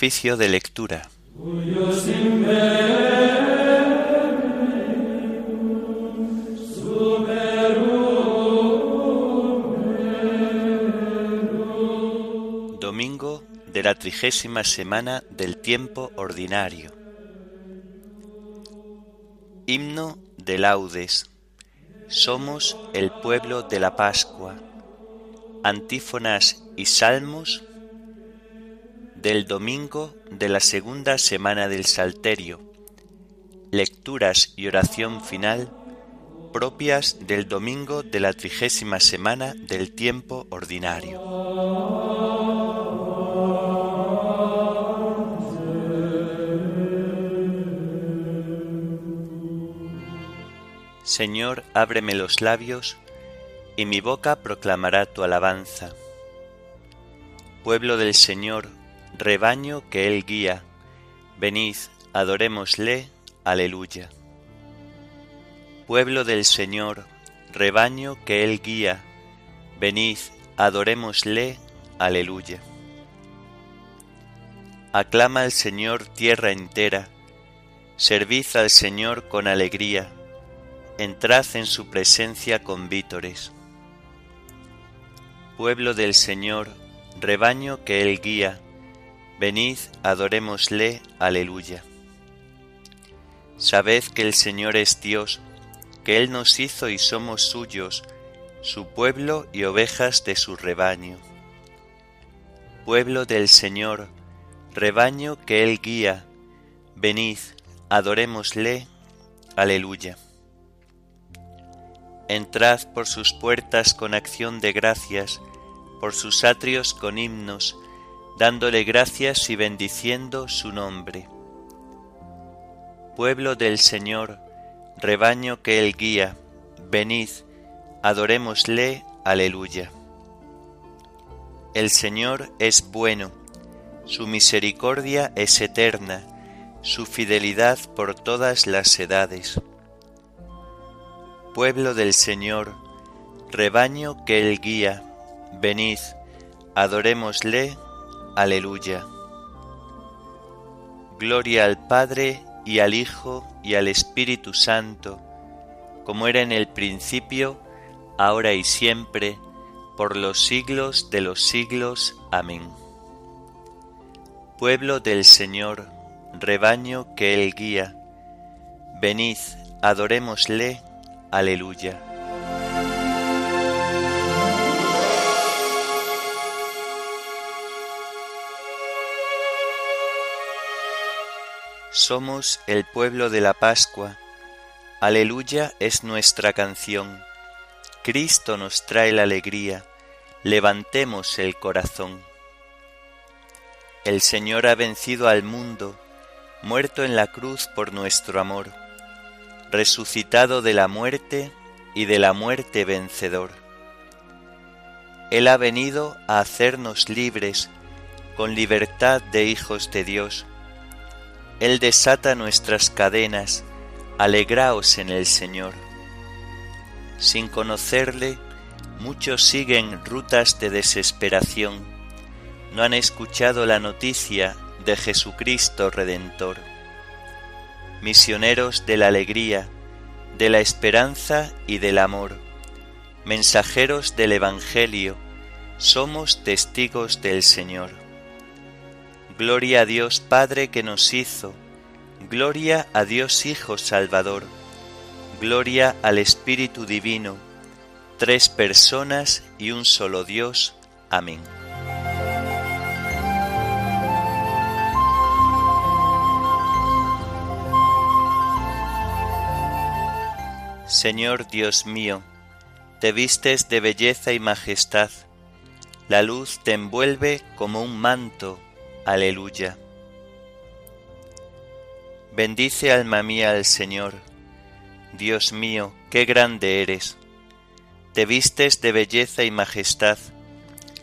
De lectura. Domingo de la trigésima semana del tiempo ordinario. Himno de laudes. Somos el pueblo de la Pascua. Antífonas y salmos del domingo de la segunda semana del Salterio, lecturas y oración final propias del domingo de la trigésima semana del tiempo ordinario. Señor, ábreme los labios, y mi boca proclamará tu alabanza. Pueblo del Señor, rebaño que Él guía, venid, adorémosle, aleluya. Pueblo del Señor, rebaño que Él guía, venid, adorémosle, aleluya. Aclama al Señor tierra entera, servid al Señor con alegría, entrad en su presencia con vítores. Pueblo del Señor, rebaño que Él guía, Venid, adorémosle, aleluya. Sabed que el Señor es Dios, que Él nos hizo y somos suyos, su pueblo y ovejas de su rebaño. Pueblo del Señor, rebaño que Él guía, venid, adorémosle, aleluya. Entrad por sus puertas con acción de gracias, por sus atrios con himnos, dándole gracias y bendiciendo su nombre. Pueblo del Señor, rebaño que Él guía, venid, adorémosle, aleluya. El Señor es bueno, su misericordia es eterna, su fidelidad por todas las edades. Pueblo del Señor, rebaño que Él guía, venid, adorémosle, Aleluya. Gloria al Padre y al Hijo y al Espíritu Santo, como era en el principio, ahora y siempre, por los siglos de los siglos. Amén. Pueblo del Señor, rebaño que Él guía, venid, adorémosle. Aleluya. Somos el pueblo de la Pascua. Aleluya es nuestra canción. Cristo nos trae la alegría. Levantemos el corazón. El Señor ha vencido al mundo, muerto en la cruz por nuestro amor, resucitado de la muerte y de la muerte vencedor. Él ha venido a hacernos libres, con libertad de hijos de Dios él desata nuestras cadenas, alegraos en el Señor. Sin conocerle, muchos siguen rutas de desesperación, no han escuchado la noticia de Jesucristo Redentor. Misioneros de la alegría, de la esperanza y del amor, mensajeros del Evangelio, somos testigos del Señor. Gloria a Dios Padre que nos hizo, gloria a Dios Hijo Salvador, gloria al Espíritu Divino, tres personas y un solo Dios. Amén. Señor Dios mío, te vistes de belleza y majestad, la luz te envuelve como un manto Aleluya. Bendice alma mía al Señor. Dios mío, qué grande eres. Te vistes de belleza y majestad,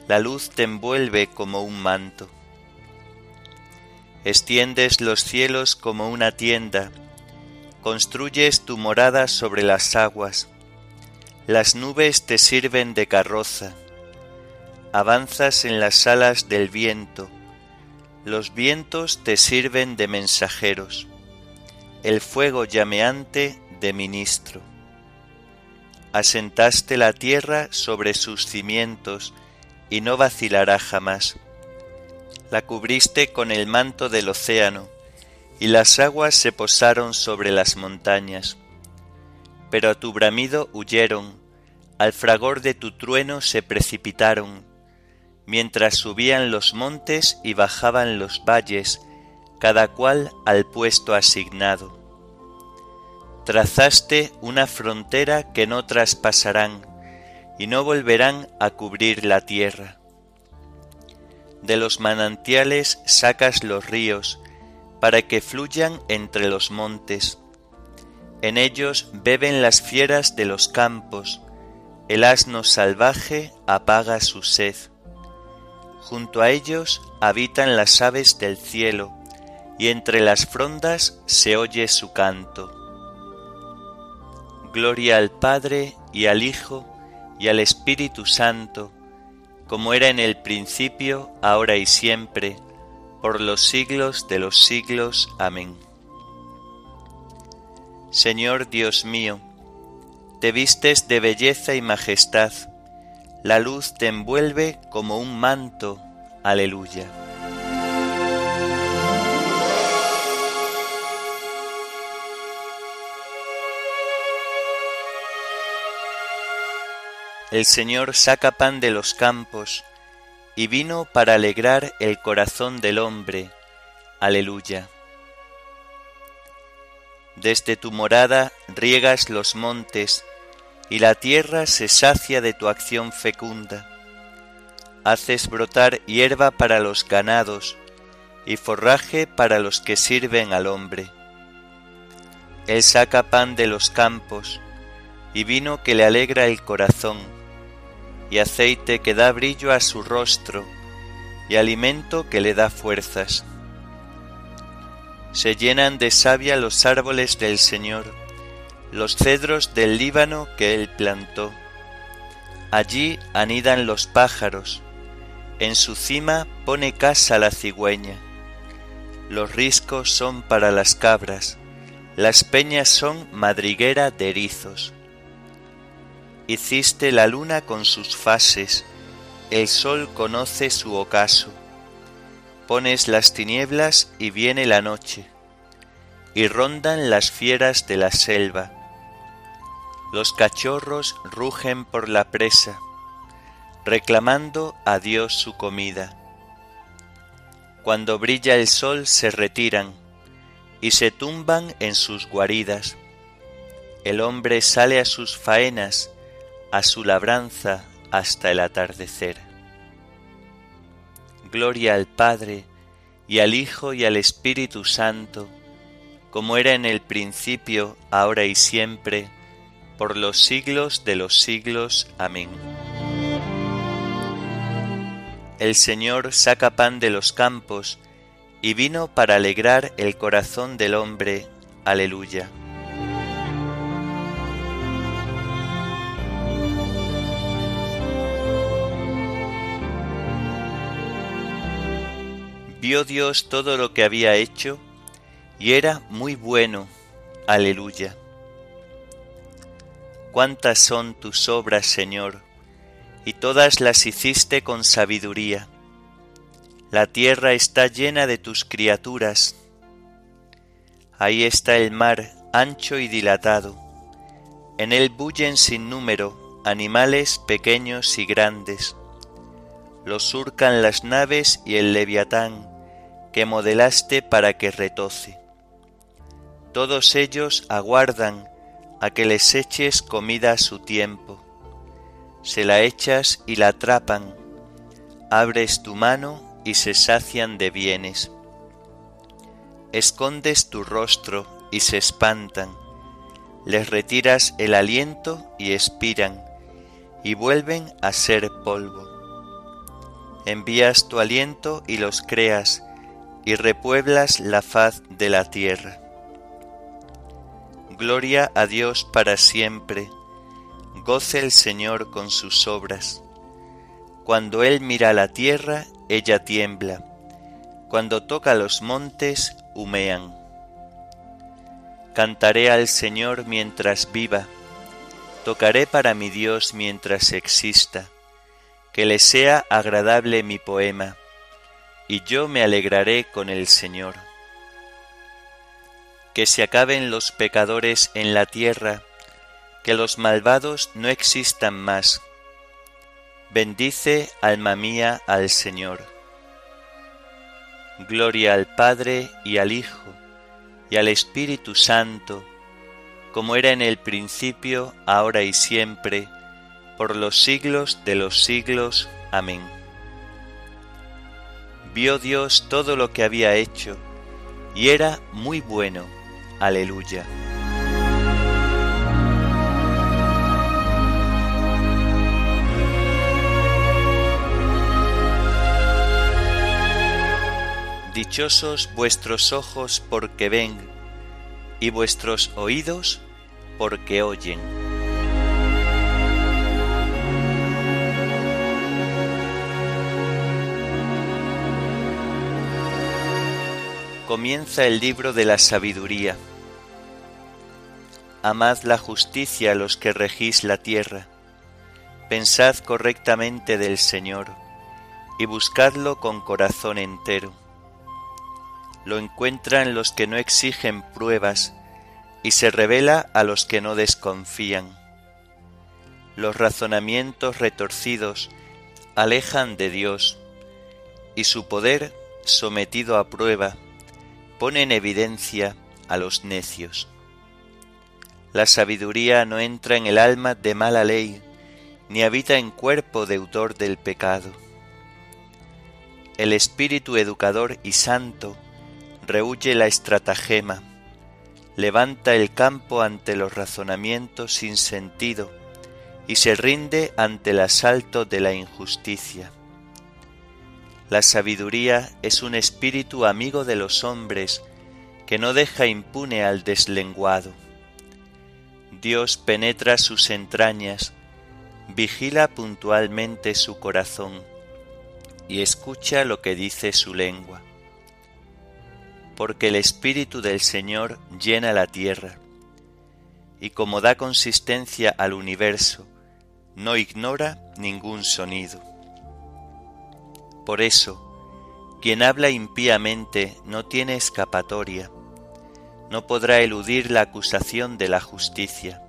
la luz te envuelve como un manto. Extiendes los cielos como una tienda, construyes tu morada sobre las aguas, las nubes te sirven de carroza, avanzas en las alas del viento, Los vientos te sirven de mensajeros, el fuego llameante de ministro. Asentaste la tierra sobre sus cimientos y no vacilará jamás. La cubriste con el manto del océano, y las aguas se posaron sobre las montañas. Pero a tu bramido huyeron, al fragor de tu trueno se precipitaron, mientras subían los montes y bajaban los valles, cada cual al puesto asignado. Trazaste una frontera que no traspasarán, y no volverán a cubrir la tierra. De los manantiales sacas los ríos, para que fluyan entre los montes. En ellos beben las fieras de los campos, el asno salvaje apaga su sed. Junto a ellos habitan las aves del cielo, y entre las frondas se oye su canto. Gloria al Padre y al Hijo y al Espíritu Santo, como era en el principio, ahora y siempre, por los siglos de los siglos. Amén. Señor Dios mío, te vistes de belleza y majestad, la luz te envuelve como un manto. Aleluya. El Señor saca pan de los campos y vino para alegrar el corazón del hombre. Aleluya. Desde tu morada riegas los montes y la tierra se sacia de tu acción fecunda. Haces brotar hierba para los ganados y forraje para los que sirven al hombre. Él saca pan de los campos y vino que le alegra el corazón y aceite que da brillo a su rostro, y alimento que le da fuerzas. Se llenan de savia los árboles del Señor, los cedros del Líbano que él plantó. Allí anidan los pájaros, en su cima pone casa la cigüeña. Los riscos son para las cabras, las peñas son madriguera de erizos. Hiciste la luna con sus fases, el sol conoce su ocaso. Pones las tinieblas y viene la noche, y rondan las fieras de la selva. Los cachorros rugen por la presa, reclamando a Dios su comida. Cuando brilla el sol se retiran y se tumban en sus guaridas. El hombre sale a sus faenas a su labranza hasta el atardecer. Gloria al Padre, y al Hijo, y al Espíritu Santo, como era en el principio, ahora y siempre, por los siglos de los siglos. Amén. El Señor saca pan de los campos, y vino para alegrar el corazón del hombre. Aleluya. Vio Dios todo lo que había hecho y era muy bueno. Aleluya. Cuántas son tus obras, Señor, y todas las hiciste con sabiduría. La tierra está llena de tus criaturas. Ahí está el mar, ancho y dilatado. En él bullen sin número animales pequeños y grandes. Los surcan las naves y el leviatán, que modelaste para que retoce. Todos ellos aguardan a que les eches comida a su tiempo. Se la echas y la atrapan, abres tu mano y se sacian de bienes. Escondes tu rostro y se espantan, les retiras el aliento y expiran, y vuelven a ser polvo. Envías tu aliento y los creas, y repueblas la faz de la tierra. Gloria a Dios para siempre, goce el Señor con sus obras. Cuando Él mira la tierra, ella tiembla. cuando toca los montes humean. Cantaré al Señor mientras viva, tocaré para mi Dios mientras exista, que le sea agradable mi poema, y yo me alegraré con el Señor. Que se acaben los pecadores en la tierra, que los malvados no existan más. Bendice, alma mía, al Señor. Gloria al Padre y al Hijo y al Espíritu Santo, como era en el principio, ahora y siempre, por los siglos de los siglos. Amén. Vio Dios todo lo que había hecho, y era muy bueno. Aleluya. Dichosos vuestros ojos porque ven, y vuestros oídos porque oyen. Comienza el libro de la sabiduría. Amad la justicia a los que regís la tierra. Pensad correctamente del Señor y buscadlo con corazón entero lo encuentran los que no exigen pruebas y se revela a los que no desconfían. Los razonamientos retorcidos alejan de Dios y su poder, sometido a prueba, pone en evidencia a los necios. La sabiduría no entra en el alma de mala ley, ni habita en cuerpo deudor del pecado. El espíritu educador y santo rehuye la estratagema, levanta el campo ante los razonamientos sin sentido y se rinde ante el asalto de la injusticia. La sabiduría es un espíritu amigo de los hombres que no deja impune al deslenguado. Dios penetra sus entrañas, vigila puntualmente su corazón y escucha lo que dice su lengua porque el Espíritu del Señor llena la tierra, y como da consistencia al universo, no ignora ningún sonido. Por eso, quien habla impíamente no tiene escapatoria, no podrá eludir la acusación de la justicia.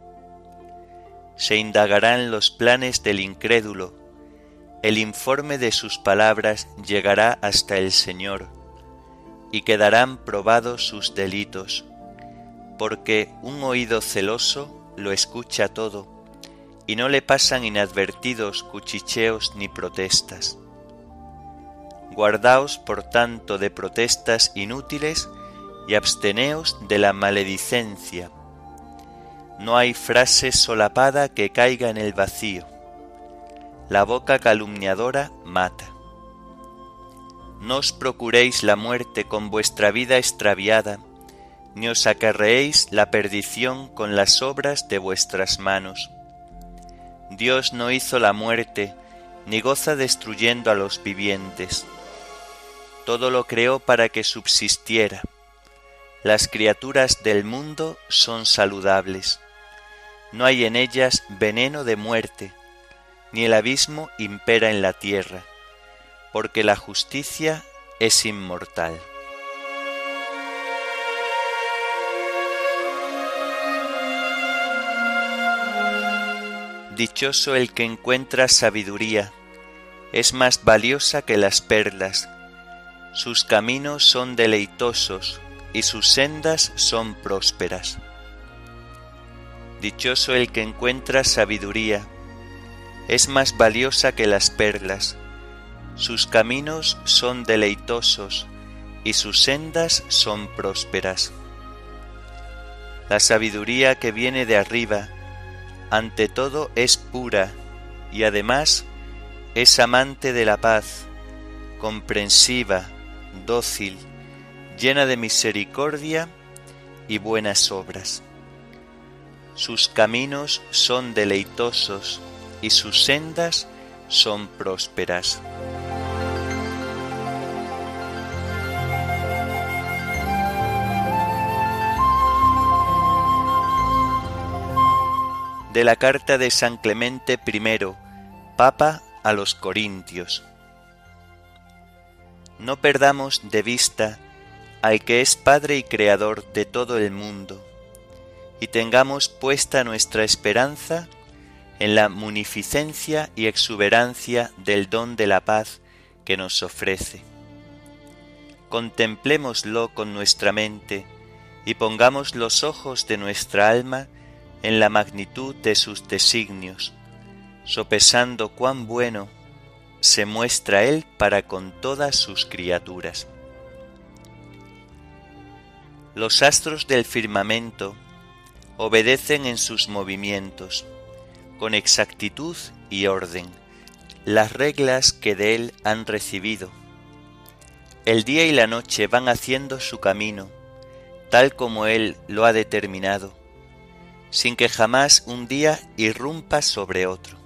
Se indagarán los planes del incrédulo, el informe de sus palabras llegará hasta el Señor, y quedarán probados sus delitos, porque un oído celoso lo escucha todo, y no le pasan inadvertidos cuchicheos ni protestas. Guardaos, por tanto, de protestas inútiles y absteneos de la maledicencia. No hay frase solapada que caiga en el vacío. La boca calumniadora mata. No os procuréis la muerte con vuestra vida extraviada, ni os acarreéis la perdición con las obras de vuestras manos. Dios no hizo la muerte, ni goza destruyendo a los vivientes. Todo lo creó para que subsistiera. Las criaturas del mundo son saludables. No hay en ellas veneno de muerte, ni el abismo impera en la tierra porque la justicia es inmortal. Dichoso el que encuentra sabiduría, es más valiosa que las perlas. Sus caminos son deleitosos y sus sendas son prósperas. Dichoso el que encuentra sabiduría, es más valiosa que las perlas sus caminos son deleitosos y sus sendas son prósperas. La sabiduría que viene de arriba, ante todo es pura y además es amante de la paz, comprensiva, dócil, llena de misericordia y buenas obras. Sus caminos son deleitosos y sus sendas son prósperas. De la carta de San Clemente I, Papa a los Corintios. No perdamos de vista al que es Padre y Creador de todo el mundo, y tengamos puesta nuestra esperanza en la munificencia y exuberancia del don de la paz que nos ofrece. Contemplémoslo con nuestra mente y pongamos los ojos de nuestra alma en la magnitud de sus designios, sopesando cuán bueno se muestra Él para con todas sus criaturas. Los astros del firmamento obedecen en sus movimientos, con exactitud y orden, las reglas que de Él han recibido. El día y la noche van haciendo su camino, tal como Él lo ha determinado, sin que jamás un día irrumpa sobre otro.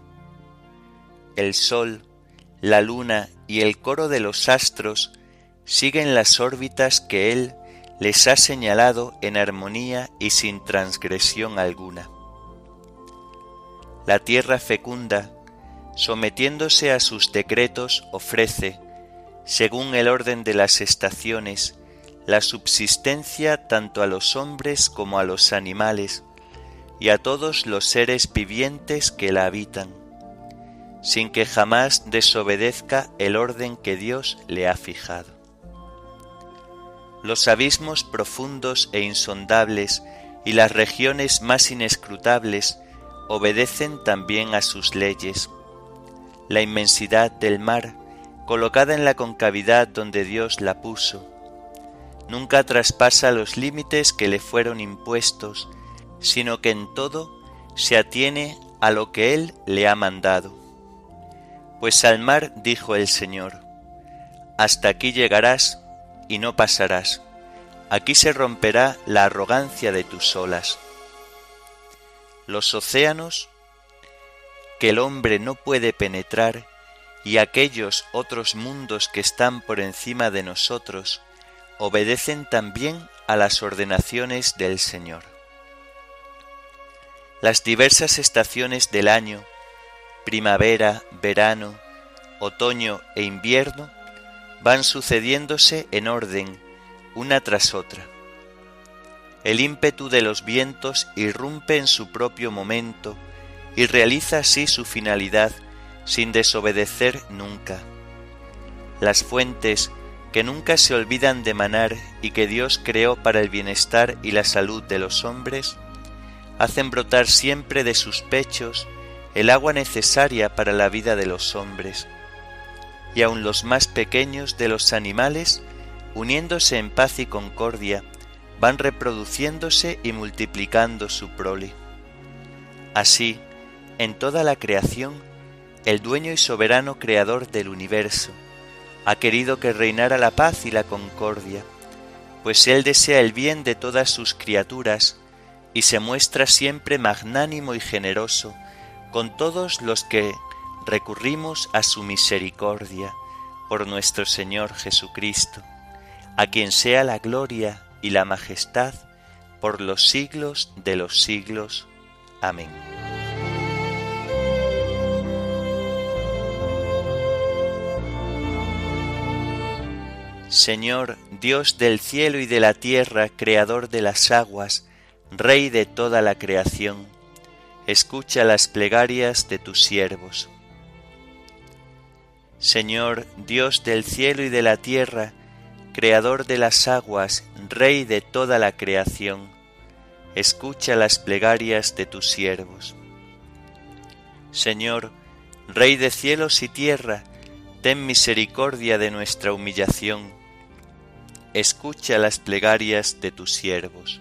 El sol, la luna y el coro de los astros siguen las órbitas que Él les ha señalado en armonía y sin transgresión alguna. La tierra fecunda, sometiéndose a sus decretos, ofrece, según el orden de las estaciones, la subsistencia tanto a los hombres como a los animales y a todos los seres vivientes que la habitan, sin que jamás desobedezca el orden que Dios le ha fijado. Los abismos profundos e insondables y las regiones más inescrutables obedecen también a sus leyes. La inmensidad del mar, colocada en la concavidad donde Dios la puso, nunca traspasa los límites que le fueron impuestos, sino que en todo se atiene a lo que Él le ha mandado. Pues al mar dijo el Señor, Hasta aquí llegarás y no pasarás, aquí se romperá la arrogancia de tus olas. Los océanos que el hombre no puede penetrar y aquellos otros mundos que están por encima de nosotros, obedecen también a las ordenaciones del Señor. Las diversas estaciones del año, primavera, verano, otoño e invierno, van sucediéndose en orden, una tras otra. El ímpetu de los vientos irrumpe en su propio momento y realiza así su finalidad sin desobedecer nunca. Las fuentes que nunca se olvidan de manar y que Dios creó para el bienestar y la salud de los hombres, hacen brotar siempre de sus pechos el agua necesaria para la vida de los hombres, y aun los más pequeños de los animales, uniéndose en paz y concordia, van reproduciéndose y multiplicando su prole. Así, en toda la creación, el dueño y soberano creador del universo, ha querido que reinara la paz y la concordia, pues Él desea el bien de todas sus criaturas y se muestra siempre magnánimo y generoso con todos los que recurrimos a su misericordia por nuestro Señor Jesucristo, a quien sea la gloria y la majestad por los siglos de los siglos. Amén. Señor, Dios del cielo y de la tierra, Creador de las aguas, Rey de toda la creación, escucha las plegarias de tus siervos. Señor, Dios del cielo y de la tierra, Creador de las aguas, Rey de toda la creación, escucha las plegarias de tus siervos. Señor, Rey de cielos y tierra, ten misericordia de nuestra humillación escucha las plegarias de tus siervos.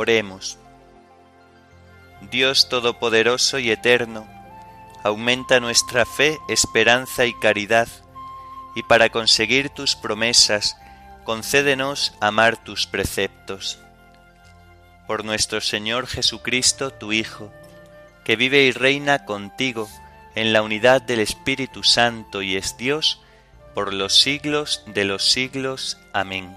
Oremos. Dios Todopoderoso y Eterno, aumenta nuestra fe, esperanza y caridad, y para conseguir tus promesas, concédenos amar tus preceptos. Por nuestro Señor Jesucristo, tu Hijo, que vive y reina contigo en la unidad del Espíritu Santo y es Dios por los siglos de los siglos. Amén.